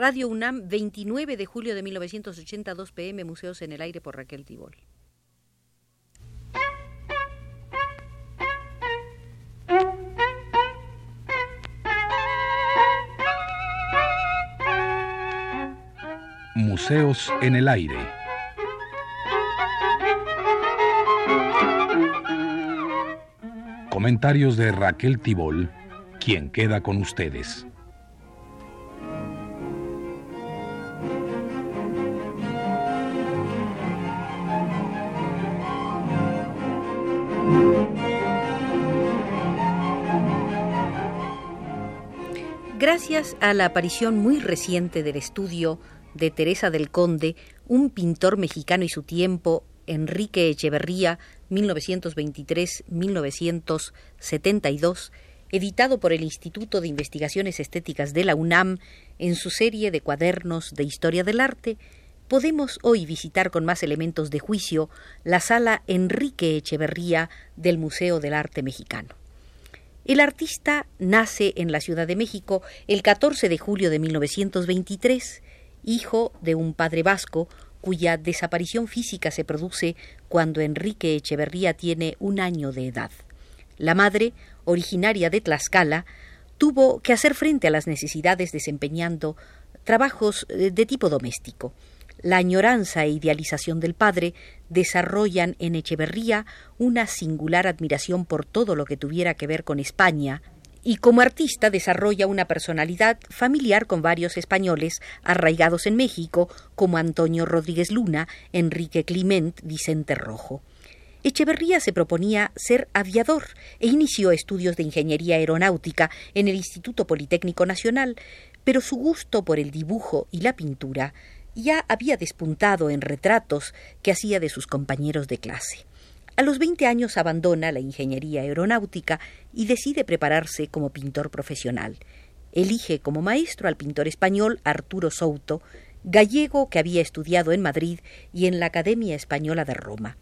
Radio UNAM, 29 de julio de 1982 pm, Museos en el Aire por Raquel Tibol. Museos en el Aire. Comentarios de Raquel Tibol, quien queda con ustedes. Gracias a la aparición muy reciente del estudio de Teresa del Conde, un pintor mexicano y su tiempo, Enrique Echeverría, 1923-1972, editado por el Instituto de Investigaciones Estéticas de la UNAM en su serie de cuadernos de historia del arte, podemos hoy visitar con más elementos de juicio la sala Enrique Echeverría del Museo del Arte Mexicano. El artista nace en la Ciudad de México el 14 de julio de 1923, hijo de un padre vasco cuya desaparición física se produce cuando Enrique Echeverría tiene un año de edad. La madre, originaria de Tlaxcala, tuvo que hacer frente a las necesidades desempeñando trabajos eh, de tipo doméstico. La añoranza e idealización del padre desarrollan en Echeverría una singular admiración por todo lo que tuviera que ver con España, y como artista desarrolla una personalidad familiar con varios españoles arraigados en México, como Antonio Rodríguez Luna, Enrique Clement, Vicente Rojo. Echeverría se proponía ser aviador e inició estudios de ingeniería aeronáutica en el Instituto Politécnico Nacional, pero su gusto por el dibujo y la pintura ya había despuntado en retratos que hacía de sus compañeros de clase. A los 20 años abandona la ingeniería aeronáutica y decide prepararse como pintor profesional. Elige como maestro al pintor español Arturo Souto, gallego que había estudiado en Madrid y en la Academia Española de Roma.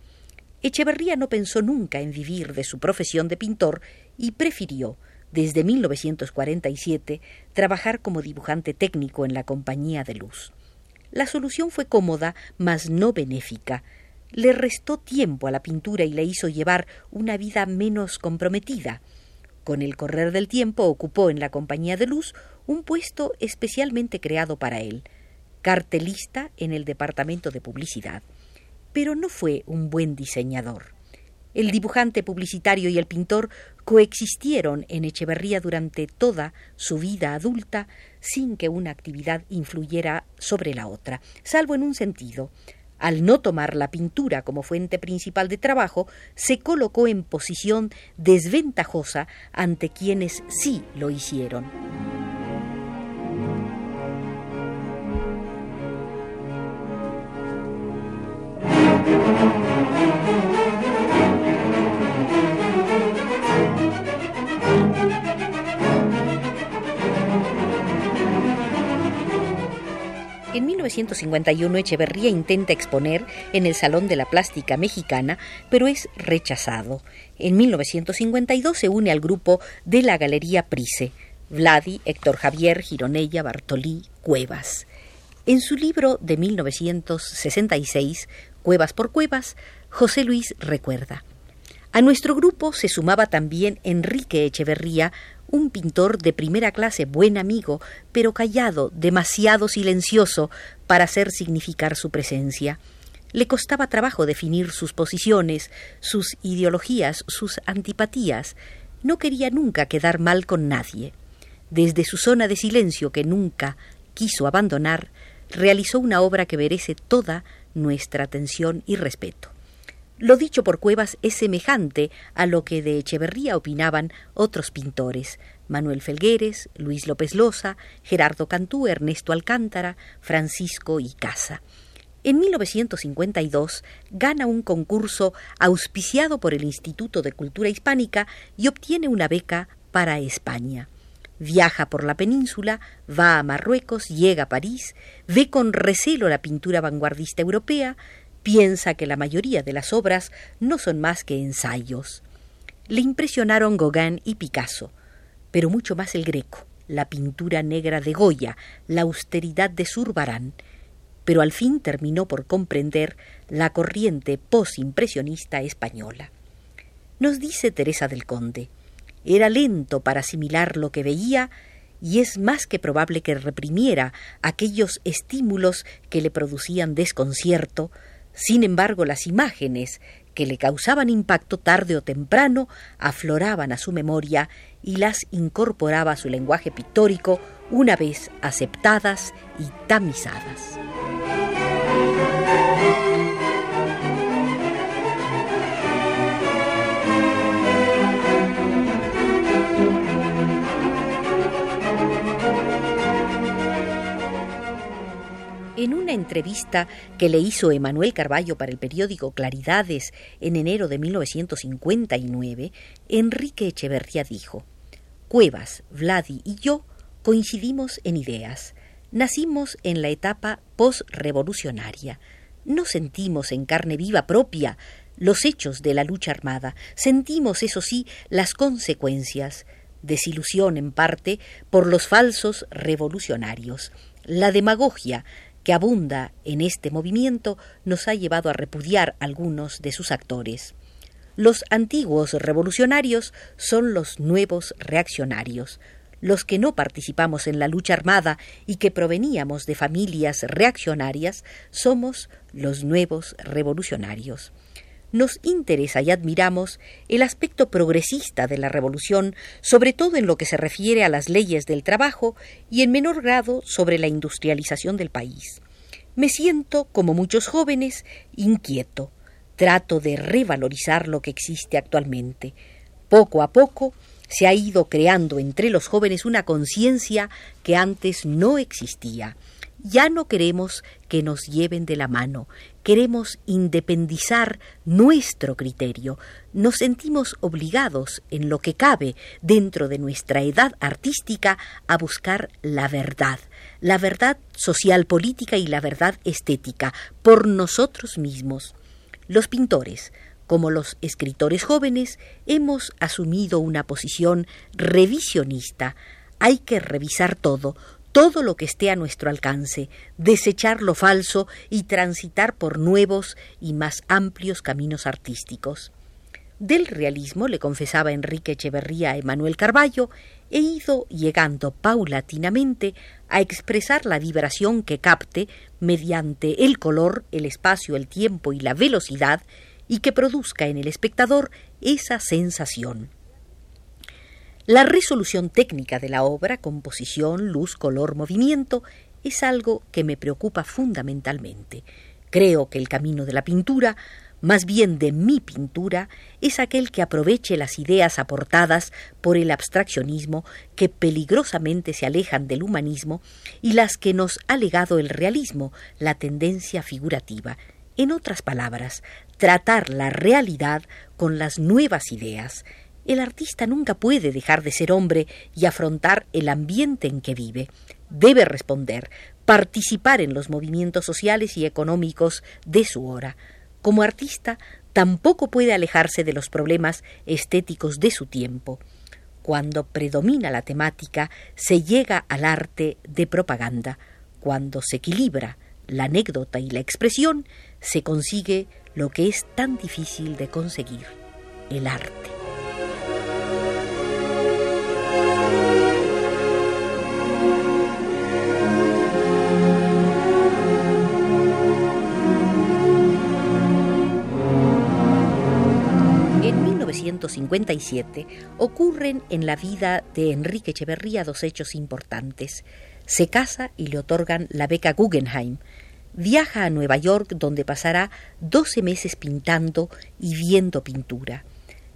Echeverría no pensó nunca en vivir de su profesión de pintor y prefirió, desde 1947, trabajar como dibujante técnico en la Compañía de Luz. La solución fue cómoda, mas no benéfica. Le restó tiempo a la pintura y le hizo llevar una vida menos comprometida. Con el correr del tiempo ocupó en la Compañía de Luz un puesto especialmente creado para él, cartelista en el Departamento de Publicidad. Pero no fue un buen diseñador. El dibujante publicitario y el pintor coexistieron en Echeverría durante toda su vida adulta sin que una actividad influyera sobre la otra, salvo en un sentido. Al no tomar la pintura como fuente principal de trabajo, se colocó en posición desventajosa ante quienes sí lo hicieron. En 1951 Echeverría intenta exponer en el Salón de la Plástica Mexicana, pero es rechazado. En 1952 se une al grupo de la Galería Price, Vladi, Héctor Javier, Gironella, Bartolí, Cuevas. En su libro de 1966, Cuevas por Cuevas, José Luis recuerda. A nuestro grupo se sumaba también Enrique Echeverría, un pintor de primera clase, buen amigo, pero callado, demasiado silencioso para hacer significar su presencia. Le costaba trabajo definir sus posiciones, sus ideologías, sus antipatías. No quería nunca quedar mal con nadie. Desde su zona de silencio que nunca quiso abandonar, realizó una obra que merece toda nuestra atención y respeto. Lo dicho por Cuevas es semejante a lo que de Echeverría opinaban otros pintores, Manuel Felgueres, Luis López Loza, Gerardo Cantú, Ernesto Alcántara, Francisco y Casa. En 1952 gana un concurso auspiciado por el Instituto de Cultura Hispánica y obtiene una beca para España. Viaja por la península, va a Marruecos, llega a París, ve con recelo la pintura vanguardista europea, piensa que la mayoría de las obras no son más que ensayos. Le impresionaron Gauguin y Picasso, pero mucho más el Greco, la pintura negra de Goya, la austeridad de Zurbarán, pero al fin terminó por comprender la corriente posimpresionista española. Nos dice Teresa del Conde, era lento para asimilar lo que veía y es más que probable que reprimiera aquellos estímulos que le producían desconcierto, sin embargo las imágenes que le causaban impacto tarde o temprano afloraban a su memoria y las incorporaba a su lenguaje pictórico una vez aceptadas y tamizadas. Entrevista que le hizo Emanuel Carballo para el periódico Claridades en enero de 1959, Enrique Echeverría dijo: Cuevas, Vladi y yo coincidimos en ideas. Nacimos en la etapa postrevolucionaria. No sentimos en carne viva propia los hechos de la lucha armada. Sentimos, eso sí, las consecuencias. Desilusión en parte por los falsos revolucionarios. La demagogia que abunda en este movimiento nos ha llevado a repudiar algunos de sus actores. Los antiguos revolucionarios son los nuevos reaccionarios. Los que no participamos en la lucha armada y que proveníamos de familias reaccionarias somos los nuevos revolucionarios nos interesa y admiramos el aspecto progresista de la revolución, sobre todo en lo que se refiere a las leyes del trabajo y en menor grado sobre la industrialización del país. Me siento, como muchos jóvenes, inquieto. Trato de revalorizar lo que existe actualmente. Poco a poco se ha ido creando entre los jóvenes una conciencia que antes no existía. Ya no queremos que nos lleven de la mano, queremos independizar nuestro criterio, nos sentimos obligados, en lo que cabe, dentro de nuestra edad artística, a buscar la verdad, la verdad social política y la verdad estética, por nosotros mismos. Los pintores, como los escritores jóvenes, hemos asumido una posición revisionista. Hay que revisar todo, todo lo que esté a nuestro alcance, desechar lo falso y transitar por nuevos y más amplios caminos artísticos. Del realismo, le confesaba Enrique Echeverría a Emanuel Carballo, he ido llegando paulatinamente a expresar la vibración que capte mediante el color, el espacio, el tiempo y la velocidad y que produzca en el espectador esa sensación. La resolución técnica de la obra, composición, luz, color, movimiento, es algo que me preocupa fundamentalmente. Creo que el camino de la pintura, más bien de mi pintura, es aquel que aproveche las ideas aportadas por el abstraccionismo que peligrosamente se alejan del humanismo y las que nos ha legado el realismo, la tendencia figurativa. En otras palabras, tratar la realidad con las nuevas ideas, el artista nunca puede dejar de ser hombre y afrontar el ambiente en que vive. Debe responder, participar en los movimientos sociales y económicos de su hora. Como artista, tampoco puede alejarse de los problemas estéticos de su tiempo. Cuando predomina la temática, se llega al arte de propaganda. Cuando se equilibra la anécdota y la expresión, se consigue lo que es tan difícil de conseguir, el arte. 1957 ocurren en la vida de Enrique Echeverría dos hechos importantes. Se casa y le otorgan la beca Guggenheim. Viaja a Nueva York donde pasará doce meses pintando y viendo pintura.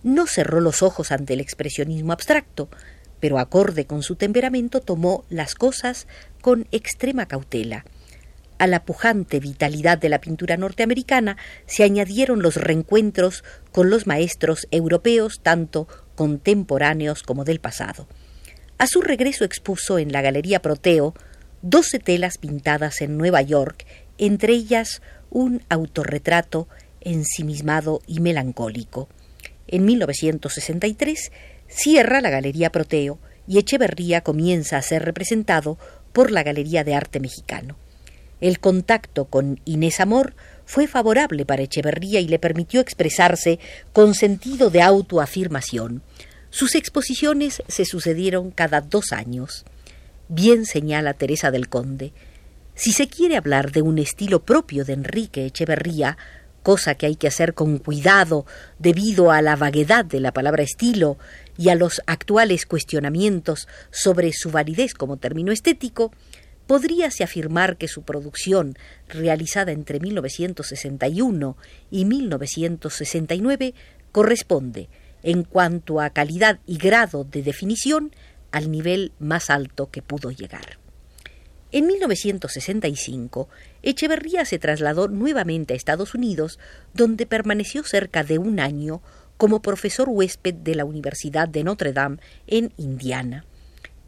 No cerró los ojos ante el expresionismo abstracto, pero acorde con su temperamento tomó las cosas con extrema cautela. A la pujante vitalidad de la pintura norteamericana se añadieron los reencuentros con los maestros europeos, tanto contemporáneos como del pasado. A su regreso expuso en la Galería Proteo doce telas pintadas en Nueva York, entre ellas un autorretrato ensimismado y melancólico. En 1963 cierra la Galería Proteo y Echeverría comienza a ser representado por la Galería de Arte Mexicano. El contacto con Inés Amor fue favorable para Echeverría y le permitió expresarse con sentido de autoafirmación. Sus exposiciones se sucedieron cada dos años. Bien señala Teresa del Conde, si se quiere hablar de un estilo propio de Enrique Echeverría, cosa que hay que hacer con cuidado debido a la vaguedad de la palabra estilo y a los actuales cuestionamientos sobre su validez como término estético, podríase afirmar que su producción, realizada entre 1961 y 1969, corresponde, en cuanto a calidad y grado de definición, al nivel más alto que pudo llegar. En 1965, Echeverría se trasladó nuevamente a Estados Unidos, donde permaneció cerca de un año como profesor huésped de la Universidad de Notre Dame en Indiana.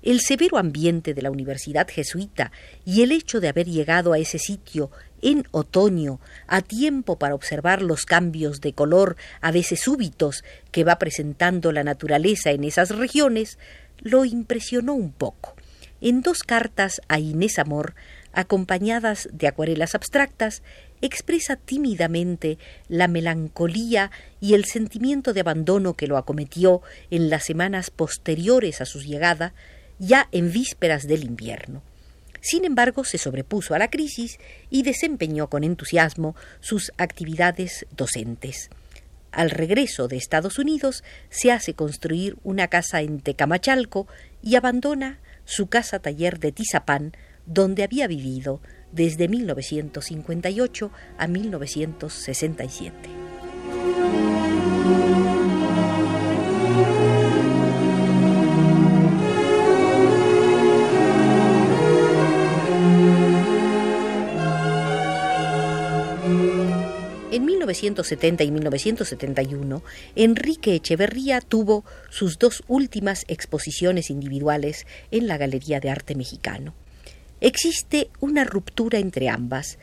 El severo ambiente de la Universidad jesuita y el hecho de haber llegado a ese sitio en otoño, a tiempo para observar los cambios de color, a veces súbitos, que va presentando la naturaleza en esas regiones, lo impresionó un poco. En dos cartas a Inés Amor, acompañadas de acuarelas abstractas, expresa tímidamente la melancolía y el sentimiento de abandono que lo acometió en las semanas posteriores a su llegada, ya en vísperas del invierno. Sin embargo, se sobrepuso a la crisis y desempeñó con entusiasmo sus actividades docentes. Al regreso de Estados Unidos, se hace construir una casa en Tecamachalco y abandona su casa taller de Tizapán, donde había vivido desde 1958 a 1967. 1970 y 1971, Enrique Echeverría tuvo sus dos últimas exposiciones individuales en la Galería de Arte Mexicano. Existe una ruptura entre ambas,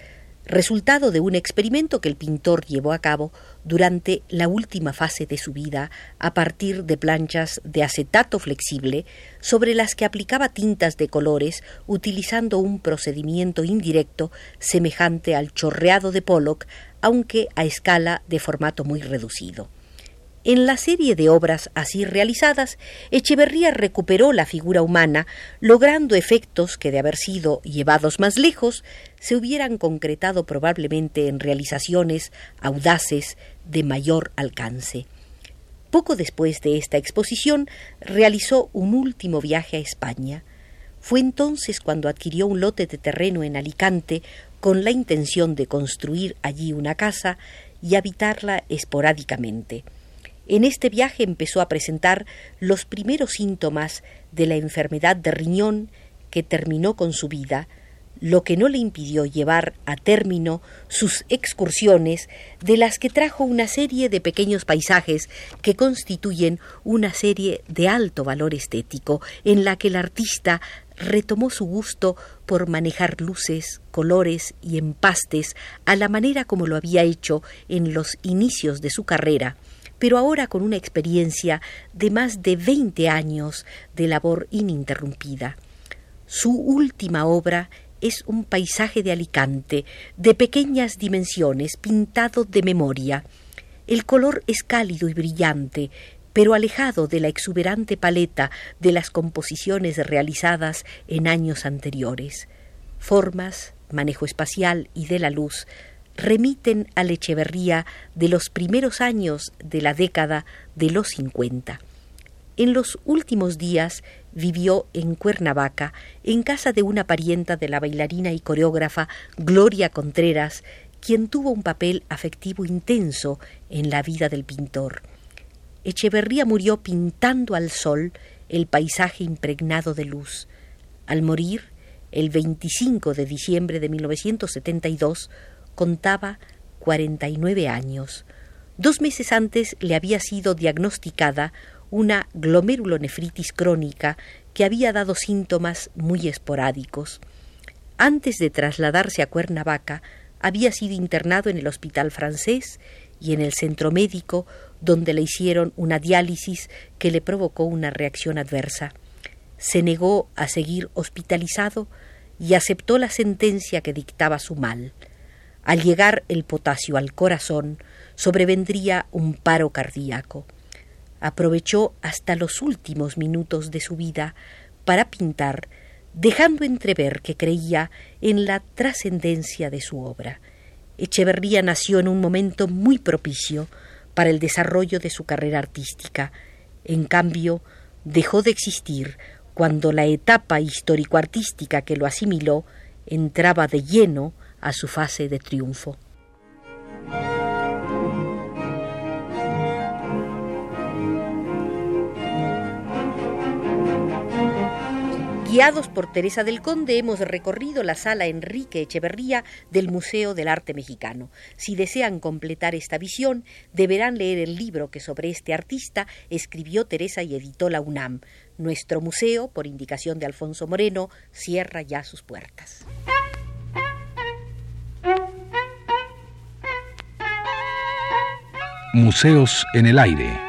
resultado de un experimento que el pintor llevó a cabo durante la última fase de su vida a partir de planchas de acetato flexible sobre las que aplicaba tintas de colores utilizando un procedimiento indirecto semejante al chorreado de Pollock, aunque a escala de formato muy reducido. En la serie de obras así realizadas, Echeverría recuperó la figura humana, logrando efectos que, de haber sido llevados más lejos, se hubieran concretado probablemente en realizaciones audaces de mayor alcance. Poco después de esta exposición, realizó un último viaje a España. Fue entonces cuando adquirió un lote de terreno en Alicante con la intención de construir allí una casa y habitarla esporádicamente. En este viaje empezó a presentar los primeros síntomas de la enfermedad de riñón que terminó con su vida, lo que no le impidió llevar a término sus excursiones, de las que trajo una serie de pequeños paisajes que constituyen una serie de alto valor estético, en la que el artista retomó su gusto por manejar luces, colores y empastes a la manera como lo había hecho en los inicios de su carrera, pero ahora con una experiencia de más de veinte años de labor ininterrumpida. Su última obra es un paisaje de Alicante, de pequeñas dimensiones, pintado de memoria. El color es cálido y brillante, pero alejado de la exuberante paleta de las composiciones realizadas en años anteriores. Formas, manejo espacial y de la luz remiten a la Echeverría de los primeros años de la década de los cincuenta. En los últimos días vivió en Cuernavaca, en casa de una parienta de la bailarina y coreógrafa Gloria Contreras, quien tuvo un papel afectivo intenso en la vida del pintor. Echeverría murió pintando al sol el paisaje impregnado de luz. Al morir, el 25 de diciembre de 1972, contaba 49 años. Dos meses antes le había sido diagnosticada una glomerulonefritis crónica que había dado síntomas muy esporádicos. Antes de trasladarse a Cuernavaca, había sido internado en el hospital francés y en el centro médico, donde le hicieron una diálisis que le provocó una reacción adversa. se negó a seguir hospitalizado y aceptó la sentencia que dictaba su mal. Al llegar el potasio al corazón, sobrevendría un paro cardíaco. Aprovechó hasta los últimos minutos de su vida para pintar, dejando entrever que creía en la trascendencia de su obra. Echeverría nació en un momento muy propicio para el desarrollo de su carrera artística. En cambio, dejó de existir cuando la etapa histórico-artística que lo asimiló entraba de lleno a su fase de triunfo. Guiados por Teresa del Conde, hemos recorrido la sala Enrique Echeverría del Museo del Arte Mexicano. Si desean completar esta visión, deberán leer el libro que sobre este artista escribió Teresa y editó la UNAM. Nuestro museo, por indicación de Alfonso Moreno, cierra ya sus puertas. Museos en el aire.